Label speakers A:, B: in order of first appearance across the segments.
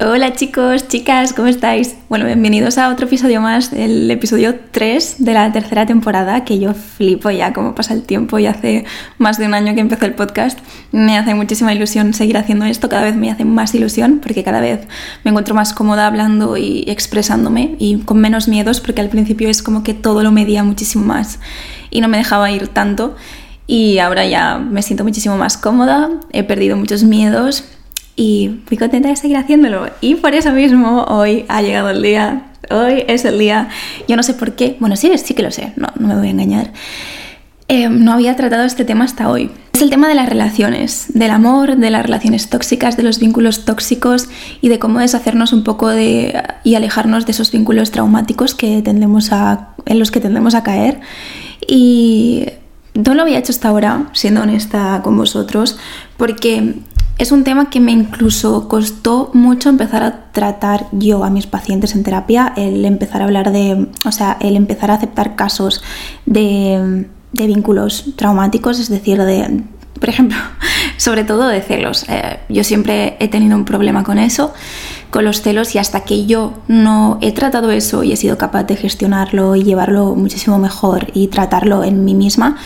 A: Hola chicos, chicas, ¿cómo estáis? Bueno, bienvenidos a otro episodio más, el episodio 3 de la tercera temporada, que yo flipo ya cómo pasa el tiempo y hace más de un año que empecé el podcast. Me hace muchísima ilusión seguir haciendo esto, cada vez me hace más ilusión porque cada vez me encuentro más cómoda hablando y expresándome y con menos miedos porque al principio es como que todo lo medía muchísimo más y no me dejaba ir tanto y ahora ya me siento muchísimo más cómoda, he perdido muchos miedos y muy contenta de seguir haciéndolo. Y por eso mismo hoy ha llegado el día. Hoy es el día. Yo no sé por qué. Bueno, sí, sí que lo sé. No, no me voy a engañar. Eh, no había tratado este tema hasta hoy. Es el tema de las relaciones, del amor, de las relaciones tóxicas, de los vínculos tóxicos y de cómo deshacernos un poco de y alejarnos de esos vínculos traumáticos que tendemos a, en los que tendemos a caer. Y no lo había hecho hasta ahora, siendo honesta con vosotros, porque es un tema que me incluso costó mucho empezar a tratar yo a mis pacientes en terapia, el empezar a hablar de, o sea, el empezar a aceptar casos de, vínculos traumáticos, es decir, de, por ejemplo, sobre todo de celos. Eh, yo siempre he tenido un problema con eso, con los celos, y hasta que yo no he tratado eso y he sido capaz de gestionarlo y llevarlo muchísimo mejor y tratarlo en mí misma,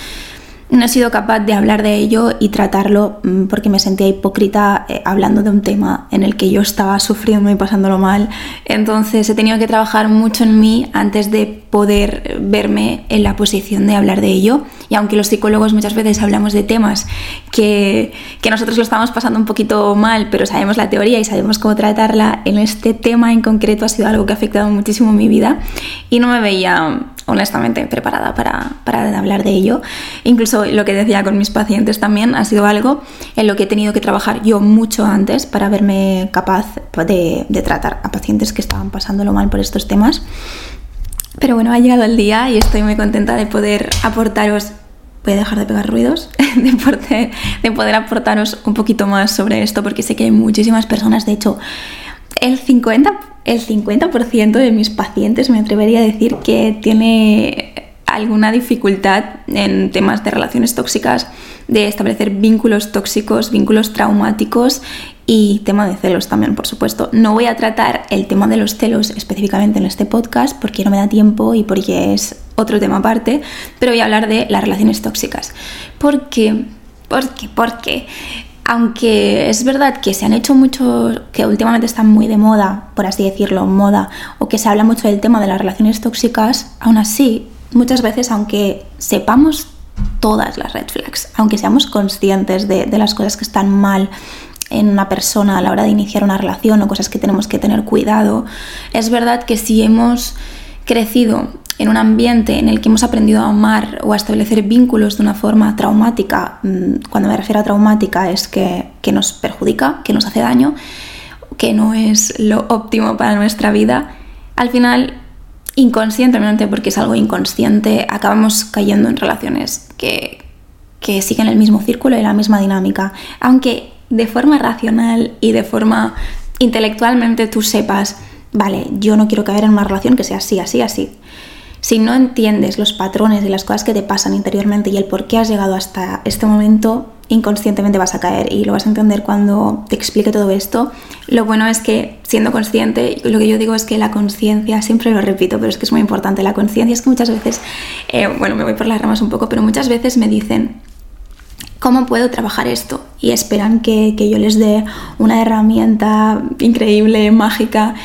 A: no he sido capaz de hablar de ello y tratarlo mm, porque me sentía hipócrita eh, hablando de un tema en el que yo estaba sufriendo y pasándolo mal. Entonces he tenido que trabajar mucho en mí antes de poder verme en la posición de hablar de ello. Y aunque los psicólogos muchas veces hablamos de temas que, que nosotros lo estamos pasando un poquito mal, pero sabemos la teoría y sabemos cómo tratarla, en este tema en concreto ha sido algo que ha afectado muchísimo mi vida y no me veía honestamente preparada para, para, hablar de ello. Incluso lo que decía con mis pacientes también ha sido algo en lo que he tenido que trabajar yo mucho antes para verme capaz de, de tratar a pacientes que estaban pasándolo mal por estos temas. Pero bueno, ha llegado el día y estoy muy contenta de poder aportaros voy a dejar de pegar ruidos, de poder, de poder aportaros un poquito más sobre esto, porque sé que hay muchísimas personas, de hecho, el 50%, el 50 de mis pacientes me atrevería a decir que tiene alguna dificultad en temas de relaciones tóxicas, de establecer vínculos tóxicos, vínculos traumáticos y tema de celos también, por supuesto. No voy a tratar el tema de los celos específicamente en este podcast porque no me da tiempo y porque es otro tema aparte, pero voy a hablar de las relaciones tóxicas. ¿Por qué? ¿Por qué? Porque aunque es verdad que se han hecho muchos, que últimamente están muy de moda, por así decirlo, moda, o que se habla mucho del tema de las relaciones tóxicas, aún así, muchas veces, aunque sepamos todas las red flags, aunque seamos conscientes de, de las cosas que están mal en una persona a la hora de iniciar una relación o cosas que tenemos que tener cuidado, es verdad que si hemos crecido en un ambiente en el que hemos aprendido a amar o a establecer vínculos de una forma traumática, mm, cuando me refiero a traumática es que, nos perjudica, que nos hace daño, que no es lo óptimo para nuestra vida, al final, inconscientemente, porque es algo inconsciente, acabamos cayendo en relaciones que, que siguen el mismo círculo y la misma dinámica. Aunque de forma racional y de forma intelectualmente tú sepas, vale, yo no quiero caer en una relación que sea así, así, así. Si no entiendes los patrones y las cosas que te pasan interiormente y el por qué has llegado hasta este momento, inconscientemente vas a caer y lo vas a entender cuando te explique todo esto. Lo bueno es que siendo consciente, lo que yo digo es que la conciencia, siempre lo repito, pero es que es muy importante, la conciencia es que muchas veces, eh, bueno, me voy por las ramas un poco, pero muchas veces me dicen, ¿cómo puedo trabajar esto? Y esperan que, que yo les dé una herramienta increíble, mágica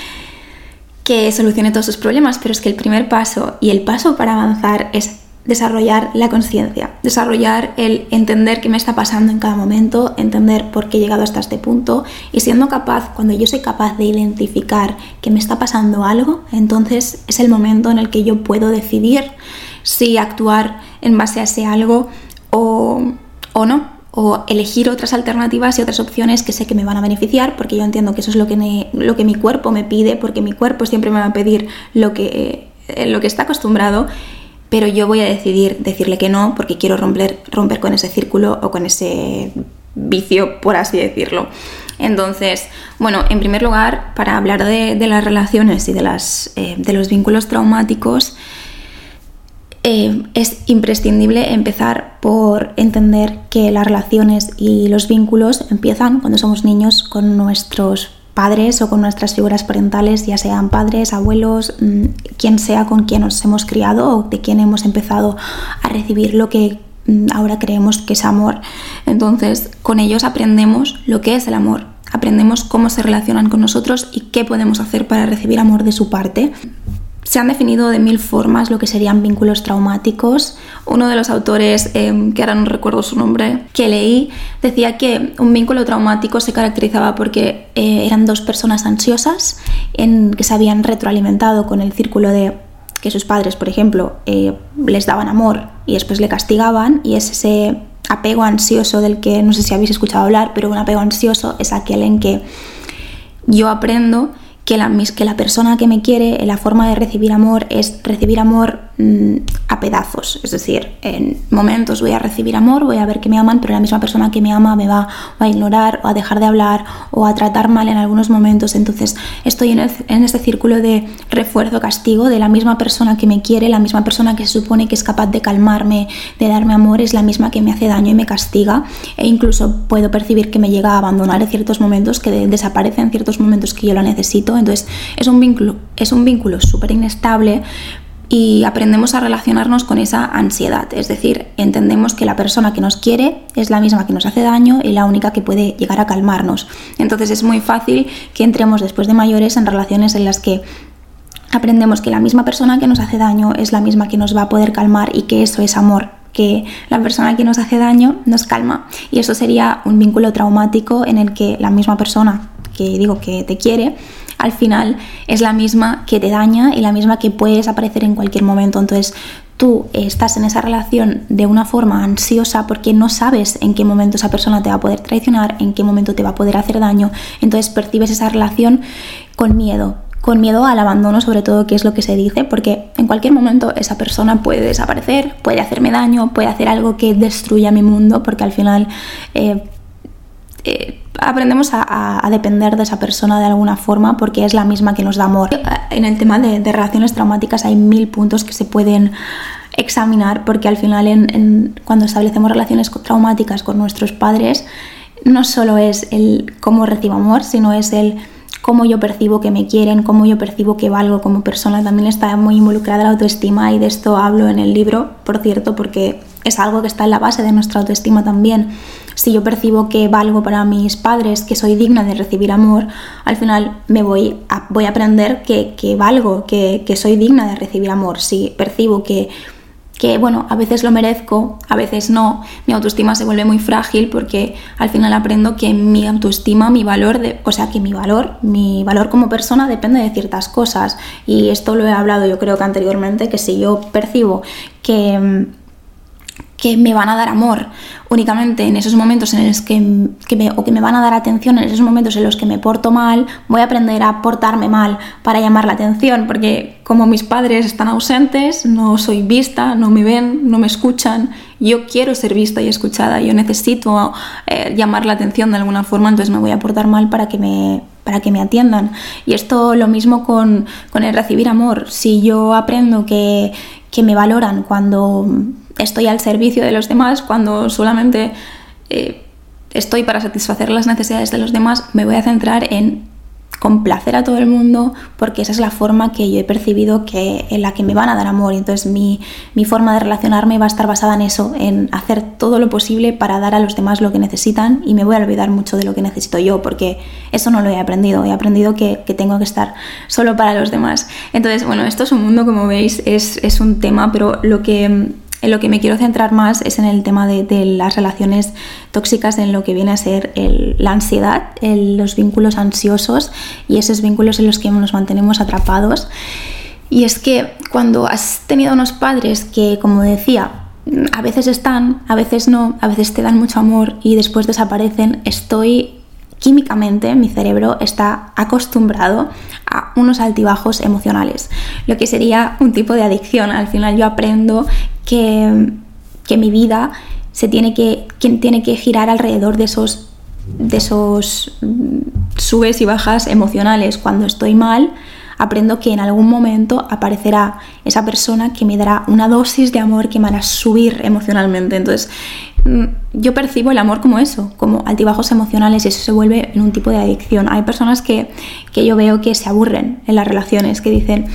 A: que solucione todos sus problemas, pero es que el primer paso y el paso para avanzar es desarrollar la conciencia, desarrollar el entender qué me está pasando en cada momento, entender por qué he llegado hasta este punto y siendo capaz, cuando yo soy capaz de identificar que me está pasando algo, entonces es el momento en el que yo puedo decidir si actuar en base a ese algo o, o no o elegir otras alternativas y otras opciones que sé que me van a beneficiar, porque yo entiendo que eso es lo que, lo que mi cuerpo me pide, porque mi cuerpo siempre me va a pedir lo que, eh, lo que está acostumbrado, pero yo voy a decidir decirle que no, porque quiero romper, romper con ese círculo o con ese vicio, por así decirlo. Entonces, bueno, en primer lugar, para hablar de, las relaciones y de, las, eh, de los vínculos traumáticos, eh, es imprescindible empezar por entender que las relaciones y los vínculos empiezan cuando somos niños con nuestros padres o con nuestras figuras parentales, ya sean padres, abuelos, mm, quien sea con quien nos hemos criado o de quien hemos empezado a recibir lo que mm, ahora creemos que es amor. Entonces, con ellos aprendemos lo que es el amor, aprendemos cómo se relacionan con nosotros y qué podemos hacer para recibir amor de su parte. Se han definido de mil formas lo que serían vínculos traumáticos. Uno de los autores, em, que ahora no recuerdo su nombre, que leí, decía que un vínculo traumático se caracterizaba porque eh, eran dos personas ansiosas que se habían retroalimentado con el círculo de que sus padres, por ejemplo, eh, les daban amor y después le castigaban y es ese apego ansioso del que no sé si habéis escuchado hablar, pero un apego ansioso es aquel en que yo aprendo que la, que la persona que me quiere, la forma de recibir amor es recibir amor mm, a pedazos. Es decir, en momentos voy a recibir amor, voy a ver que me aman, pero la misma persona que me ama me va a ignorar o a dejar de hablar o a tratar mal en algunos momentos. Entonces estoy en, en ese círculo de refuerzo-castigo de la misma persona que me quiere, la misma persona que se supone que es capaz de calmarme, de darme amor, es la misma que me hace daño y me castiga. E incluso puedo percibir que me llega a abandonar en ciertos momentos, que desaparece en ciertos momentos que yo la necesito entonces es un vínculo, es un vínculo súper inestable y aprendemos a relacionarnos con esa ansiedad, es decir, entendemos que la persona que nos quiere es la misma que nos hace daño y la única que puede llegar a calmarnos. Entonces es muy fácil que entremos después de mayores en relaciones en las que aprendemos que la misma persona que nos hace daño es la misma que nos va a poder calmar y que eso es amor, que la persona que nos hace daño nos calma. Y eso sería un vínculo traumático en el que la misma persona que digo que te quiere al final es la misma que te daña y la misma que puede desaparecer en cualquier momento. Entonces tú estás en esa relación de una forma ansiosa porque no sabes en qué momento esa persona te va a poder traicionar, en qué momento te va a poder hacer daño. Entonces percibes esa relación con miedo, con miedo al abandono, sobre todo, que es lo que se dice, porque en cualquier momento esa persona puede desaparecer, puede hacerme daño, puede hacer algo que destruya mi mundo, porque al final eh, eh, aprendemos a, depender de esa persona de alguna forma porque es la misma que nos da amor. En el tema de, relaciones traumáticas hay mil puntos que se pueden examinar porque al final cuando establecemos relaciones traumáticas con nuestros padres no solo es el cómo recibo amor, sino es el cómo yo percibo que me quieren, cómo yo percibo que valgo como persona. También está muy involucrada la autoestima y de esto hablo en el libro, por cierto, porque es algo que está en la base de nuestra autoestima también si yo percibo que valgo para mis padres, que soy digna de recibir amor, al final me voy a, voy a aprender que, valgo, que, soy digna de recibir amor. Si percibo que, que, bueno, a veces lo merezco, a veces no, mi autoestima se vuelve muy frágil porque al final aprendo que mi autoestima, mi valor, de, o sea, que mi valor, mi valor como persona depende de ciertas cosas. Y esto lo he hablado yo creo que anteriormente, que si yo percibo que que me van a dar amor únicamente en esos momentos en los que, me, o que me van a dar atención en esos momentos en los que me porto mal, voy a aprender a portarme mal para llamar la atención, porque como mis padres están ausentes, no soy vista, no me ven, no me escuchan, yo quiero ser vista y escuchada, yo necesito eh, llamar la atención de alguna forma, entonces me voy a portar mal para que me, para que me atiendan. Y esto lo mismo con, con el recibir amor. Si yo aprendo que, que me valoran cuando estoy al servicio de los demás, cuando solamente eh, estoy para satisfacer las necesidades de los demás, me voy a centrar en complacer a todo el mundo porque esa es la forma que yo he percibido que en la que me van a dar amor. Entonces mi, mi, forma de relacionarme va a estar basada en eso en hacer todo lo posible para dar a los demás lo que necesitan y me voy a olvidar mucho de lo que necesito yo porque eso no lo he aprendido. He aprendido que, que tengo que estar solo para los demás. Entonces bueno esto es un mundo como veis es, es un tema pero lo que en lo que me quiero centrar más es en el tema de, las relaciones tóxicas, en lo que viene a ser la ansiedad, los vínculos ansiosos y esos vínculos en los que nos mantenemos atrapados. Y es que cuando has tenido unos padres que, como decía, a veces están, a veces no, a veces te dan mucho amor y después desaparecen, estoy químicamente mi cerebro está acostumbrado a unos altibajos emocionales, lo que sería un tipo de adicción. Al final yo aprendo que, mi vida se tiene que, tiene que girar alrededor de esos, de esos mm, subes y bajas emocionales. Cuando estoy mal, aprendo que en algún momento aparecerá esa persona que me dará una dosis de amor que me hará subir emocionalmente. Entonces, yo percibo el amor como eso, como altibajos emocionales y eso se vuelve en un tipo de adicción. Hay personas que, que yo veo que se aburren en las relaciones, que dicen,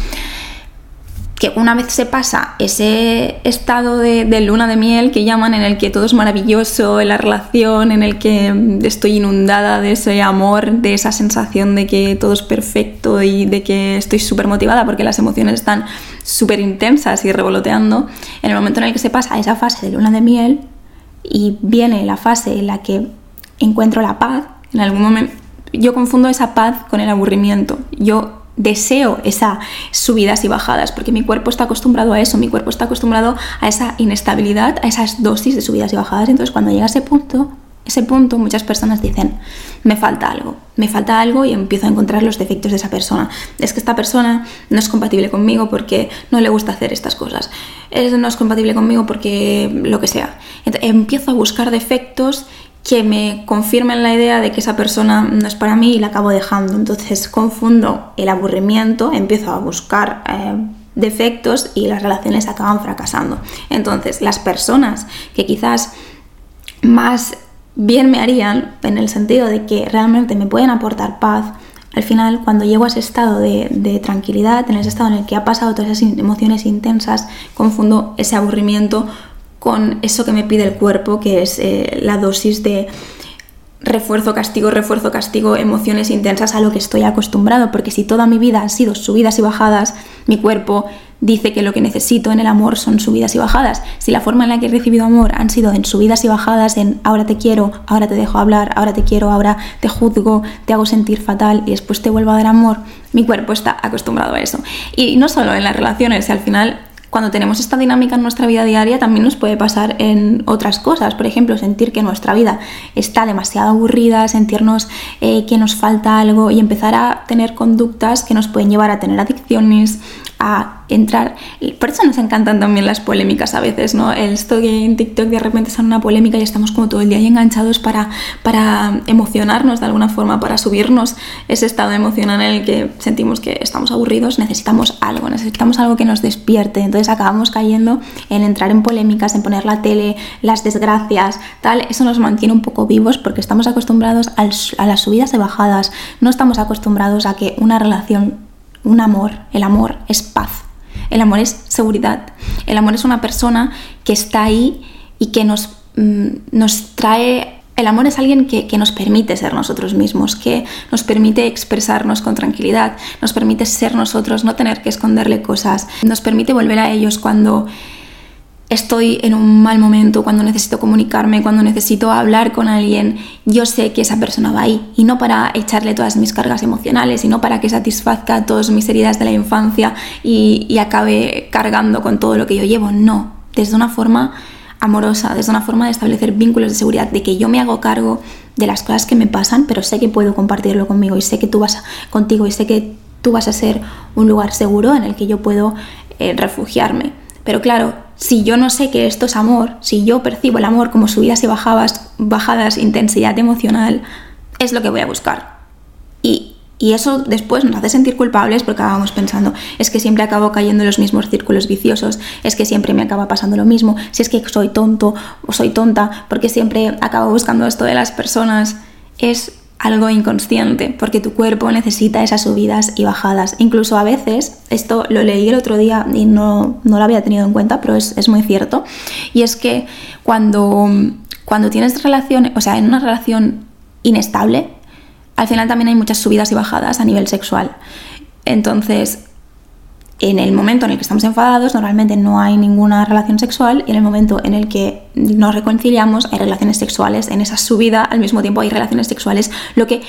A: que una vez se pasa ese estado de, luna de miel que llaman, en el que todo es maravilloso en la relación, en el que estoy inundada de ese amor, de esa sensación de que todo es perfecto y de que estoy súper motivada porque las emociones están súper intensas y revoloteando, en el momento en el que se pasa esa fase de luna de miel y viene la fase en la que encuentro la paz, en algún momento yo confundo esa paz con el aburrimiento. Yo deseo esas subidas y bajadas, porque mi cuerpo está acostumbrado a eso, mi cuerpo está acostumbrado a esa inestabilidad, a esas dosis de subidas y bajadas. Entonces, cuando llega ese punto, ese punto, muchas personas dicen, me falta algo, me falta algo y empiezo a encontrar los defectos de esa persona. Es que esta persona no es compatible conmigo porque no le gusta hacer estas cosas. no es compatible conmigo porque lo que sea. Entonces, empiezo a buscar defectos que me confirmen la idea de que esa persona no es para mí y la acabo dejando. Entonces confundo el aburrimiento, empiezo a buscar eh, defectos y las relaciones acaban fracasando. Entonces las personas que quizás más bien me harían en el sentido de que realmente me pueden aportar paz, al final cuando llego a ese estado de, tranquilidad, en ese estado en el que ha pasado todas esas emociones intensas, confundo ese aburrimiento con eso que me pide el cuerpo, que es eh, la dosis de refuerzo, castigo, refuerzo, castigo, emociones intensas a lo que estoy acostumbrado, porque si toda mi vida han sido subidas y bajadas, mi cuerpo dice que lo que necesito en el amor son subidas y bajadas. Si la forma en la que he recibido amor han sido en subidas y bajadas, en ahora te quiero, ahora te dejo hablar, ahora te quiero, ahora te juzgo, te hago sentir fatal y después te vuelvo a dar amor, mi cuerpo está acostumbrado a eso. Y no solo en las relaciones, al final cuando tenemos esta dinámica en nuestra vida diaria también nos puede pasar en otras cosas. Por ejemplo, sentir que nuestra vida está demasiado aburrida, sentirnos eh, que nos falta algo y empezar a tener conductas que nos pueden llevar a tener adicciones, entrar. Por eso nos encantan también las polémicas a veces, ¿no? El que en TikTok de repente son una polémica y estamos como todo el día ahí enganchados para, para emocionarnos de alguna forma, para subirnos ese estado emocional en el que sentimos que estamos aburridos, necesitamos algo, necesitamos algo que nos despierte. Entonces acabamos cayendo en entrar en polémicas, en poner la tele, las desgracias, tal. Eso nos mantiene un poco vivos porque estamos acostumbrados a las subidas y bajadas. No estamos acostumbrados a que una relación, un amor, el amor es paz el amor es seguridad. El amor es una persona que está ahí y que nos, mm, nos trae... El amor es alguien que, nos permite ser nosotros mismos, que nos permite expresarnos con tranquilidad, nos permite ser nosotros, no tener que esconderle cosas, nos permite volver a ellos cuando estoy en un mal momento, cuando necesito comunicarme, cuando necesito hablar con alguien, yo sé que esa persona va ahí. Y no para echarle todas mis cargas emocionales, sino para que satisfazca todas mis heridas de la infancia y, y acabe cargando con todo lo que yo llevo. No, desde una forma amorosa, desde una forma de establecer vínculos de seguridad, de que yo me hago cargo de las cosas que me pasan, pero sé que puedo compartirlo conmigo y sé que tú vas contigo y sé que tú vas a ser un lugar seguro en el que yo puedo eh, refugiarme. Pero claro, si yo no sé que esto es amor, si yo percibo el amor como subidas y bajadas, bajadas intensidad emocional, es lo que voy a buscar. Y, eso después nos hace sentir culpables porque acabamos pensando, es que siempre acabo cayendo en los mismos círculos viciosos, es que siempre me acaba pasando lo mismo, si es que soy tonto o soy tonta, porque siempre acabo buscando esto de las personas. Es algo inconsciente, porque tu cuerpo necesita esas subidas y bajadas. Incluso a veces, esto lo leí el otro día y no, no lo había tenido en cuenta, pero es, es, muy cierto, y es que cuando, cuando tienes relación, o sea, en una relación inestable, al final también hay muchas subidas y bajadas a nivel sexual. Entonces, en el momento en el que estamos enfadados normalmente no hay ninguna relación sexual y en el momento en el que nos reconciliamos hay relaciones sexuales, en esa subida al mismo tiempo hay relaciones sexuales, lo que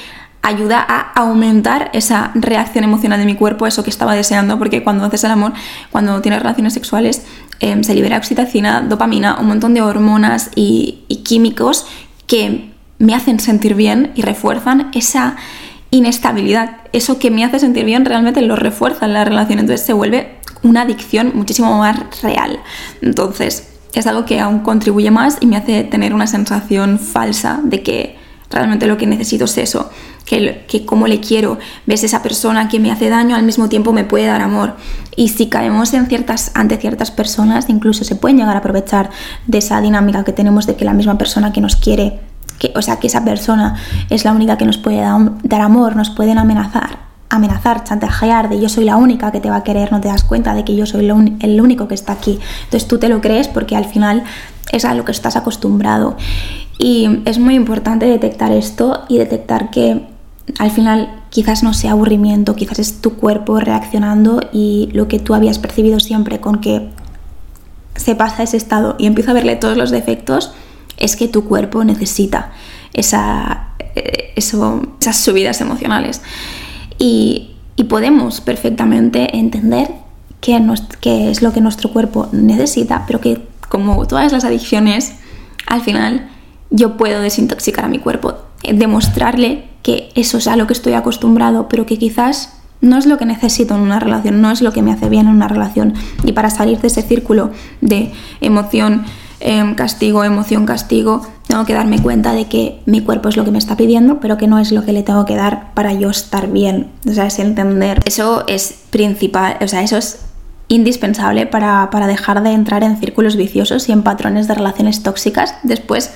A: ayuda a aumentar esa reacción emocional de mi cuerpo, eso que estaba deseando, porque cuando haces el amor, cuando tienes relaciones sexuales, em, se libera oxitocina, dopamina, un montón de hormonas y, y químicos que me hacen sentir bien y refuerzan esa inestabilidad. Eso que me hace sentir bien realmente lo refuerza en la relación, entonces se vuelve una adicción muchísimo más real. Entonces, es algo que aún contribuye más y me hace tener una sensación falsa de que realmente lo que necesito es eso. que, que como le quiero, ves esa persona que me hace daño, al mismo tiempo me puede dar amor. Y si caemos ante ciertas personas, incluso se pueden llegar a aprovechar de esa dinámica que tenemos de que la misma persona que nos quiere, que, o sea, que esa persona es la única que nos puede dar amor, nos pueden amenazar amenazar, chantajear de yo soy la única que te va a querer, no te das cuenta de que yo soy el único que está aquí. Entonces tú te lo crees porque al final es a lo que estás acostumbrado. Y es muy importante detectar esto y detectar que al final quizás no sea aburrimiento, quizás es tu cuerpo reaccionando y lo que tú habías percibido siempre con que se pasa ese estado y empieza a verle todos los defectos, es que tu cuerpo necesita esa, eh, eso, esas subidas emocionales. Y, podemos perfectamente entender qué, qué es lo que nuestro cuerpo necesita, pero que como todas las adicciones, al final yo puedo desintoxicar a mi cuerpo, demostrarle que eso es a lo que estoy acostumbrado, pero que quizás no es lo que necesito en una relación, no es lo que me hace bien en una relación. Y para salir de ese círculo de emoción, em, castigo, emoción, castigo, tengo que darme cuenta de que mi cuerpo es lo que me está pidiendo, pero que no es lo que le tengo que dar para yo estar bien. O sea, es entender. Eso es principal, o sea, eso es indispensable para, dejar de entrar en círculos viciosos y en patrones de relaciones tóxicas. Después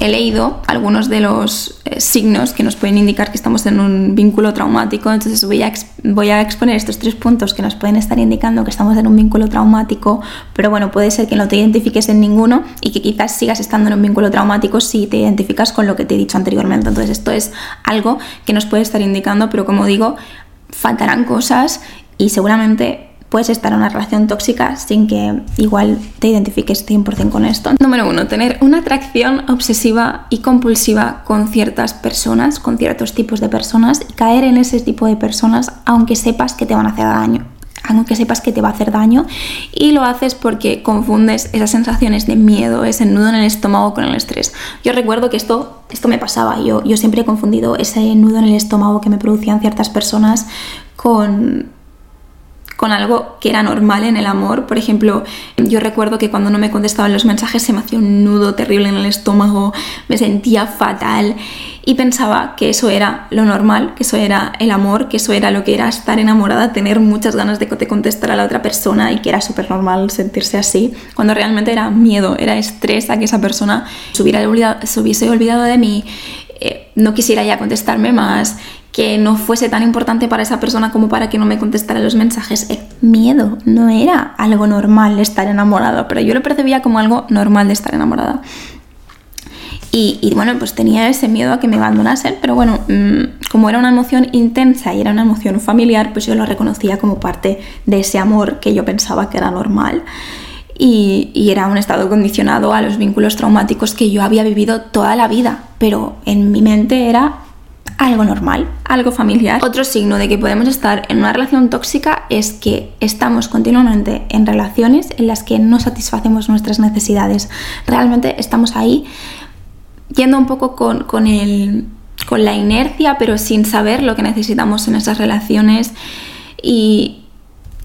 A: he leído algunos de los eh, signos que nos pueden indicar que estamos en un vínculo traumático, entonces voy a, voy a exponer estos tres puntos que nos pueden estar indicando que estamos en un vínculo traumático, pero bueno, puede ser que no te identifiques en ninguno y que quizás sigas estando en un vínculo traumático si te identificas con lo que te he dicho anteriormente. Entonces esto es algo que nos puede estar indicando, pero como digo, faltarán cosas y seguramente puedes estar en una relación tóxica sin que igual te identifiques 100% con esto. Número uno, tener una atracción obsesiva y compulsiva con ciertas personas, con ciertos tipos de personas y caer en ese tipo de personas aunque sepas que te van a hacer daño aunque sepas que te va a hacer daño y lo haces porque confundes esas sensaciones de miedo, ese nudo en el estómago con el estrés. Yo recuerdo que esto, esto me pasaba, yo, yo siempre he confundido ese nudo en el estómago que me producían ciertas personas con con algo que era normal en el amor. Por ejemplo, yo recuerdo que cuando no me contestaban los mensajes se me hacía un nudo terrible en el estómago, me sentía fatal y pensaba que eso era lo normal, que eso era el amor, que eso era lo que era estar enamorada, tener muchas ganas de contestar a la otra persona y que era súper normal sentirse así, cuando realmente era miedo, era estrés a que esa persona se, hubiese olvidado de mí, eh, no quisiera ya contestarme más, que no fuese tan importante para esa persona como para que no me contestara los mensajes. Eh, miedo, no era algo normal estar enamorado, pero yo lo percibía como algo normal de estar enamorada. Y, bueno, pues tenía ese miedo a que me abandonasen, pero bueno, mm, como era una emoción intensa y era una emoción familiar, pues yo lo reconocía como parte de ese amor que yo pensaba que era normal. Y, y, era un estado condicionado a los vínculos traumáticos que yo había vivido toda la vida, pero en mi mente era algo normal, algo familiar. Otro signo de que podemos estar en una relación tóxica es que estamos continuamente en relaciones en las que no satisfacemos nuestras necesidades. Realmente estamos ahí yendo un poco con, con, con la inercia, pero sin saber lo que necesitamos en esas relaciones y,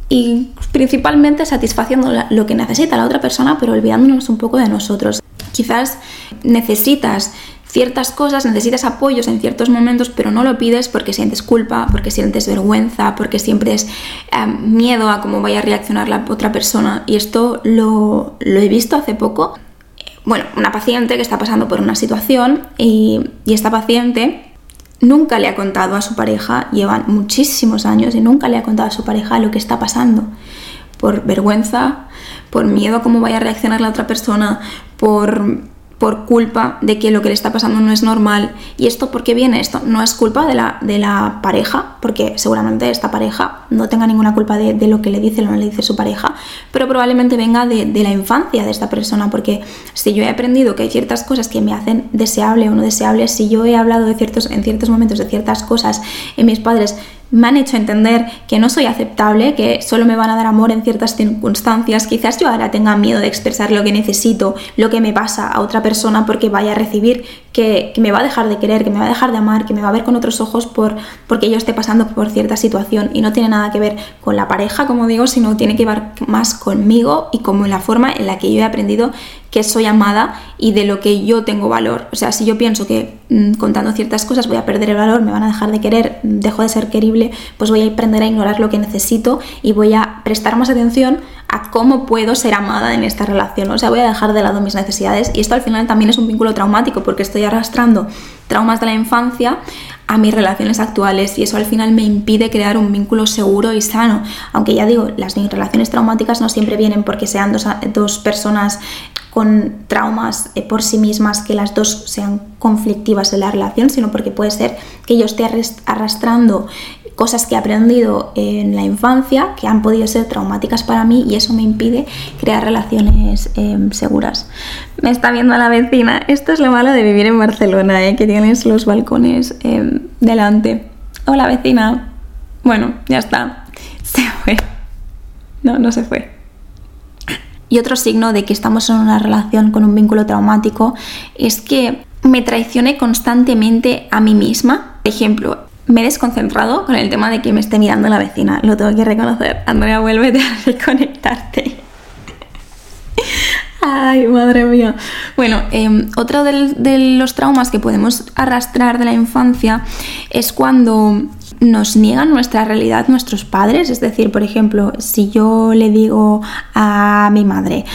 A: y principalmente satisfaciendo lo que necesita la otra persona, pero olvidándonos un poco de nosotros. Quizás necesitas ciertas cosas, necesitas apoyos en ciertos momentos, pero no lo pides porque sientes culpa, porque sientes vergüenza, porque siempre es em, miedo a cómo vaya a reaccionar la otra persona. Y esto lo, he visto hace poco. Bueno, una paciente que está pasando por una situación y, y esta paciente nunca le ha contado a su pareja, llevan muchísimos años y nunca le ha contado a su pareja lo que está pasando. Por vergüenza, por miedo a cómo vaya a reaccionar la otra persona, por por culpa de que lo que le está pasando no es normal. ¿Y esto por qué viene? Esto no es culpa de la, de la pareja, porque seguramente esta pareja no tenga ninguna culpa de, lo que le dice o no le dice su pareja, pero probablemente venga de, de, la infancia de esta persona, porque si yo he aprendido que hay ciertas cosas que me hacen deseable o no deseable, si yo he hablado de ciertos, en ciertos momentos de ciertas cosas en mis padres, me han hecho entender que no soy aceptable, que solo me van a dar amor en ciertas circunstancias. Quizás yo ahora tenga miedo de expresar lo que necesito, lo que me pasa a otra persona porque vaya a recibir que, me va a dejar de querer, que me va a dejar de amar, que me va a ver con otros ojos por, porque yo esté pasando por cierta situación y no tiene nada que ver con la pareja, como digo, sino tiene que ver más conmigo y como la forma en la que yo he aprendido que soy amada y de lo que yo tengo valor. O sea, si yo pienso que mm, contando ciertas cosas voy a perder el valor, me van a dejar de querer, dejo de ser querible, pues voy a aprender a ignorar lo que necesito y voy a prestar más atención a cómo puedo ser amada en esta relación. O sea, voy a dejar de lado mis necesidades y esto al final también es un vínculo traumático porque estoy arrastrando traumas de la infancia a mis relaciones actuales y eso al final me impide crear un vínculo seguro y sano. Aunque ya digo, las relaciones traumáticas no siempre vienen porque sean dos, dos personas con traumas eh, por sí mismas que las dos sean conflictivas en la relación, sino porque puede ser que yo esté arrastrando cosas que he aprendido en la infancia que han podido ser traumáticas para mí y eso me impide crear relaciones em, seguras. Me está viendo la vecina. Esto es lo malo de vivir en Barcelona, ¿eh? que tienes los balcones em, delante. Hola vecina. Bueno, ya está. Se fue. No, no se fue. Y otro signo de que estamos en una relación con un vínculo traumático es que me traicione constantemente a mí misma. Ejemplo, me he desconcentrado con el tema de que me esté mirando la vecina. Lo tengo que reconocer. Andrea, vuelve a reconectarte. Ay, madre mía. Bueno, em, otro de los traumas que podemos arrastrar de la infancia es cuando nos niegan nuestra realidad nuestros padres. Es decir, por ejemplo, si yo le digo a mi madre,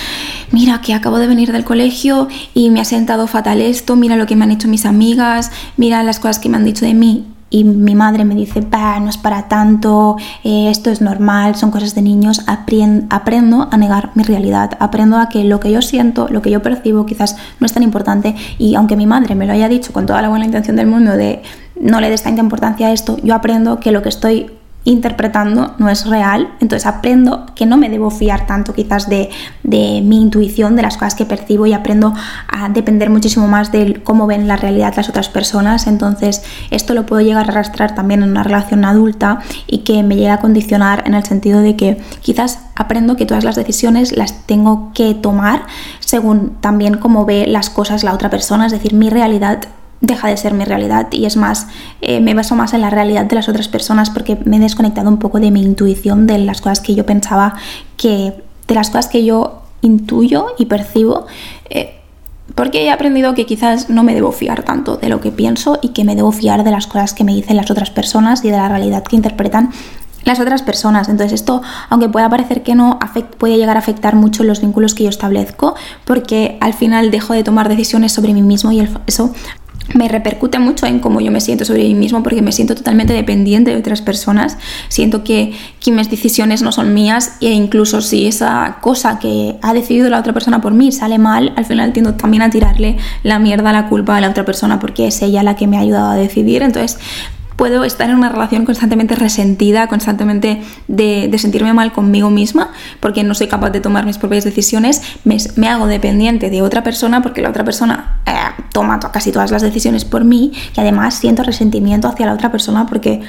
A: mira que acabo de venir del colegio y me ha sentado fatal esto, mira lo que me han hecho mis amigas, mira las cosas que me han dicho de mí. Y mi madre me dice, no es para tanto, eh, esto es normal, son cosas de niños, aprendo a negar mi realidad, aprendo a que lo que yo siento, lo que yo percibo quizás no es tan importante y aunque mi madre me lo haya dicho con toda la buena intención del mundo de no le des tanta importancia a esto, yo aprendo que lo que estoy interpretando no es real, entonces aprendo que no me debo fiar tanto quizás de, mi intuición, de las cosas que percibo y aprendo a depender muchísimo más de cómo ven la realidad las otras personas, entonces esto lo puedo llegar a arrastrar también en una relación adulta y que me llega a condicionar en el sentido de que quizás aprendo que todas las decisiones las tengo que tomar según también cómo ve las cosas la otra persona, es decir, mi realidad deja de ser mi realidad y es más, eh, me baso más en la realidad de las otras personas porque me he desconectado un poco de mi intuición, de las cosas que yo pensaba que, de las cosas que yo intuyo y percibo. Eh, porque he aprendido que quizás no me debo fiar tanto de lo que pienso y que me debo fiar de las cosas que me dicen las otras personas y de la realidad que interpretan las otras personas. Entonces esto, aunque pueda parecer que no, puede llegar a afectar mucho los vínculos que yo establezco porque al final dejo de tomar decisiones sobre mí mismo y eso me repercute mucho en cómo yo me siento sobre mí mismo porque me siento totalmente dependiente de otras personas. Siento que, que, mis decisiones no son mías e incluso si esa cosa que ha decidido la otra persona por mí sale mal, al final tiendo también a tirarle la mierda, la culpa a la otra persona porque es ella la que me ha ayudado a decidir. Entonces puedo estar en una relación constantemente resentida, constantemente de, sentirme mal conmigo misma, porque no soy capaz de tomar mis propias decisiones, me, hago dependiente de otra persona porque la otra persona eh, toma casi todas las decisiones por mí y además siento resentimiento hacia la otra persona porque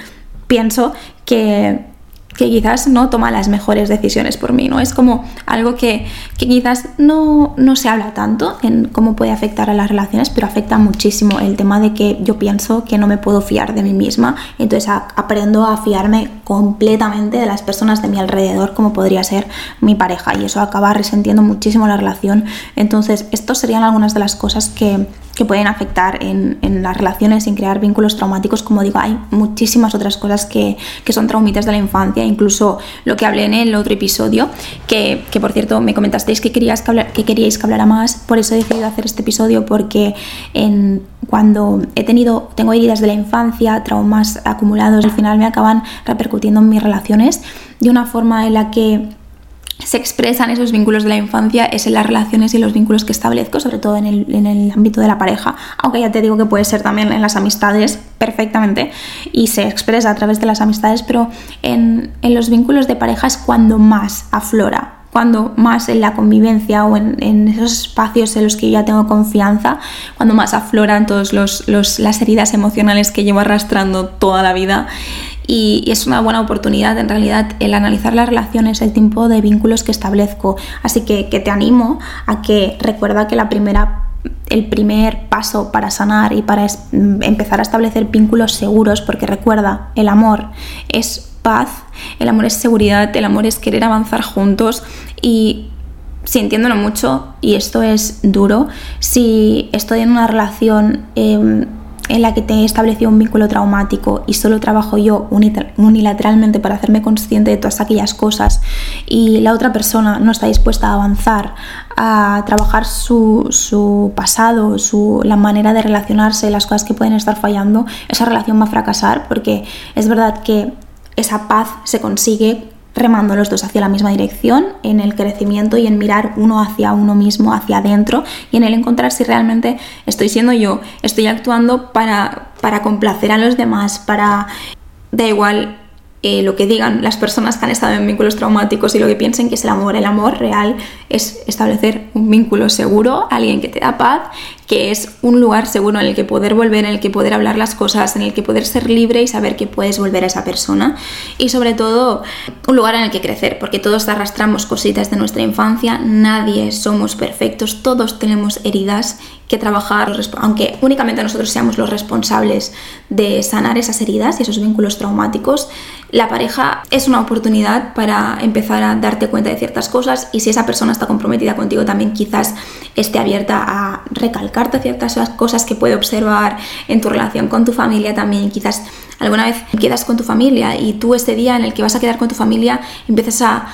A: pienso que que quizás no toma las mejores decisiones por mí, ¿no? Es como algo que, quizás no, no, se habla tanto en cómo puede afectar a las relaciones, pero afecta muchísimo el tema de que yo pienso que no me puedo fiar de mí misma, entonces aprendo a fiarme completamente de las personas de mi alrededor, como podría ser mi pareja, y eso acaba resentiendo muchísimo la relación. Entonces, estas serían algunas de las cosas que que pueden afectar en, las relaciones sin crear vínculos traumáticos. Como digo, hay muchísimas otras cosas que, son traumitas de la infancia, incluso lo que hablé en el otro episodio, que, por cierto me comentasteis que, querías que, que queríais que hablara más, por eso he decidido hacer este episodio, porque en, cuando he tenido, tengo heridas de la infancia, traumas acumulados, al final me acaban repercutiendo en mis relaciones. De una forma en la que se expresan esos vínculos de la infancia es en las relaciones y los vínculos que establezco, sobre todo en el, ámbito de la pareja, aunque ya te digo que puede ser también en las amistades perfectamente y se expresa a través de las amistades, pero en, los vínculos de pareja es cuando más aflora, cuando más en la convivencia o en, esos espacios en los que yo ya tengo confianza, cuando más afloran todas las heridas emocionales que llevo arrastrando toda la vida y, es una buena oportunidad en realidad el analizar las relaciones, el tipo de vínculos que establezco. Así que, que te animo a que recuerda que la primera el primer paso para sanar y para empezar a establecer vínculos seguros, porque recuerda, el amor es paz, el amor es seguridad, el amor es querer avanzar juntos y sintiéndolo mucho, y esto es duro, si estoy en una relación em, en la que te he establecido un vínculo traumático y solo trabajo yo unilateralmente para hacerme consciente de todas aquellas cosas y la otra persona no está dispuesta a avanzar, a trabajar su, su pasado, su, la manera de relacionarse, las cosas que pueden estar fallando, esa relación va a fracasar porque es verdad que esa paz se consigue remando los dos hacia la misma dirección, en el crecimiento y en mirar uno hacia uno mismo, hacia adentro, y en el encontrar si realmente estoy siendo yo, estoy actuando para, para complacer a los demás, para... Da igual eh, lo que digan las personas que han estado en vínculos traumáticos y lo que piensen que es el amor. El amor real es establecer un vínculo seguro, alguien que te da paz, que es un lugar seguro en el que poder volver, en el que poder hablar las cosas, en el que poder ser libre y saber que puedes volver a esa persona. Y sobre todo, un lugar en el que crecer, porque todos arrastramos cositas de nuestra infancia, nadie somos perfectos, todos tenemos heridas que trabajar, aunque únicamente nosotros seamos los responsables de sanar esas heridas y esos vínculos traumáticos, la pareja es una oportunidad para empezar a darte cuenta de ciertas cosas y si esa persona está comprometida contigo también quizás esté abierta a recalcarte ciertas cosas que puede observar en tu relación con tu familia también. Quizás alguna vez quedas con tu familia y tú este día en el que vas a quedar con tu familia empiezas a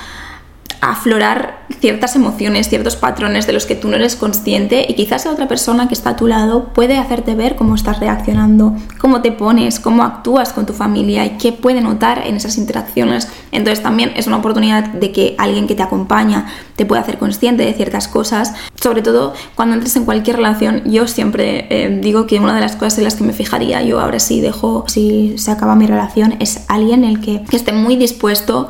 A: aflorar ciertas emociones, ciertos patrones de los que tú no eres consciente y quizás la otra persona que está a tu lado puede hacerte ver cómo estás reaccionando, cómo te pones, cómo actúas con tu familia y qué puede notar en esas interacciones. Entonces también es una oportunidad de que alguien que te acompaña te pueda hacer consciente de ciertas cosas. Sobre todo cuando entres en cualquier relación, yo siempre eh, digo que una de las cosas en las que me fijaría yo ahora sí dejo, si se acaba mi relación, es alguien el que, esté muy dispuesto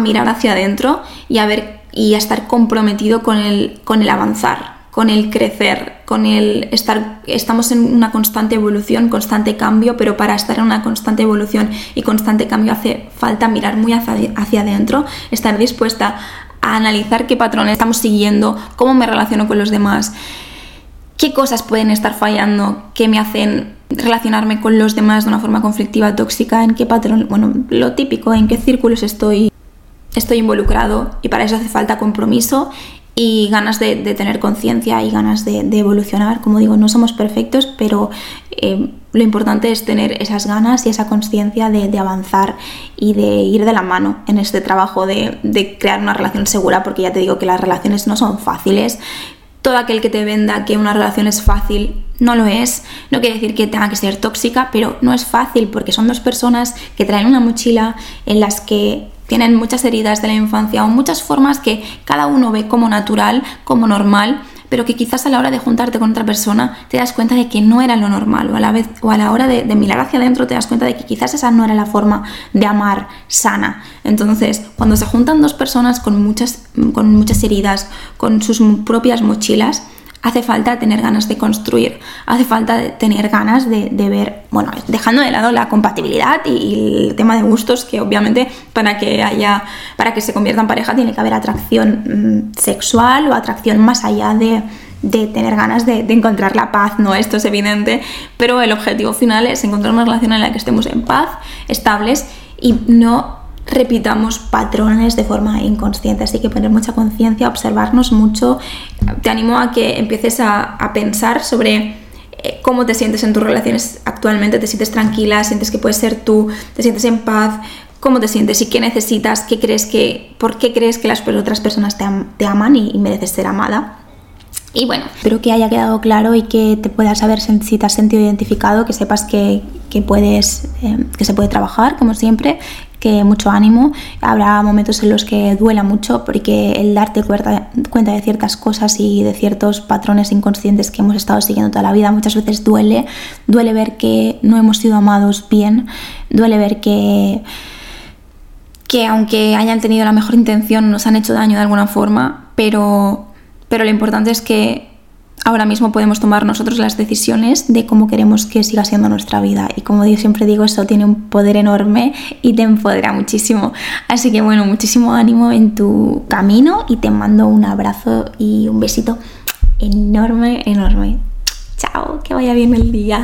A: mirar hacia adentro y a ver y a estar comprometido con el, con el avanzar, con el crecer, con el estar, estamos en una constante evolución, constante cambio, pero para estar en una constante evolución y constante cambio hace falta mirar muy hacia, hacia adentro, estar dispuesta a analizar qué patrones estamos siguiendo, cómo me relaciono con los demás, qué cosas pueden estar fallando que me hacen relacionarme con los demás de una forma conflictiva, tóxica, en qué patrón, bueno, lo típico, en qué círculos estoy estoy involucrado y para eso hace falta compromiso y ganas de, tener conciencia y ganas de, evolucionar. Como digo, no somos perfectos, pero eh, lo importante es tener esas ganas y esa conciencia de, avanzar y de ir de la mano en este trabajo de, de crear una relación segura, porque ya te digo que las relaciones no son fáciles. Todo aquel que te venda que una relación es fácil no lo es. No quiere decir que tenga que ser tóxica, pero no es fácil porque son dos personas que traen una mochila en las que tienen muchas heridas de la infancia o muchas formas que cada uno ve como natural, como normal, pero que quizás a la hora de juntarte con otra persona te das cuenta de que no era lo normal o a la, vez, o a la hora de, mirar hacia adentro te das cuenta de que quizás esa no era la forma de amar sana. Entonces, cuando se juntan dos personas con muchas, con muchas heridas, con sus propias mochilas, hace falta tener ganas de construir, hace falta tener ganas de, ver, bueno, dejando de lado la compatibilidad y, el tema de gustos, que obviamente para que haya, para que se convierta en pareja tiene que haber atracción mm, sexual o atracción más allá de, tener ganas de, de, encontrar la paz, ¿no? Esto es evidente, pero el objetivo final es encontrar una relación en la que estemos en paz, estables y no repitamos patrones de forma inconsciente. Así que poner mucha conciencia, observarnos mucho. Te animo a que empieces a, pensar sobre eh, cómo te sientes en tus relaciones actualmente. ¿Te sientes tranquila? ¿Sientes que puedes ser tú? ¿Te sientes en paz? ¿Cómo te sientes y qué necesitas? ¿Qué crees que, ¿Por qué crees que las otras personas te, aman y mereces ser amada? Y bueno, espero que haya quedado claro y que te puedas saber si te has sentido identificado, que sepas que, puedes, eh, que se puede trabajar, como siempre, que mucho ánimo. Habrá momentos en los que duela mucho porque el darte cuenta, cuenta de ciertas cosas y de ciertos patrones inconscientes que hemos estado siguiendo toda la vida muchas veces duele. Duele ver que no hemos sido amados bien, duele ver que que aunque hayan tenido la mejor intención nos han hecho daño de alguna forma, pero pero lo importante es que ahora mismo podemos tomar nosotros las decisiones de cómo queremos que siga siendo nuestra vida. Y como yo siempre digo, eso tiene un poder enorme y te empodera muchísimo. Así que bueno, muchísimo ánimo en tu camino y te mando un abrazo y un besito enorme, enorme. Chao, que vaya bien el día.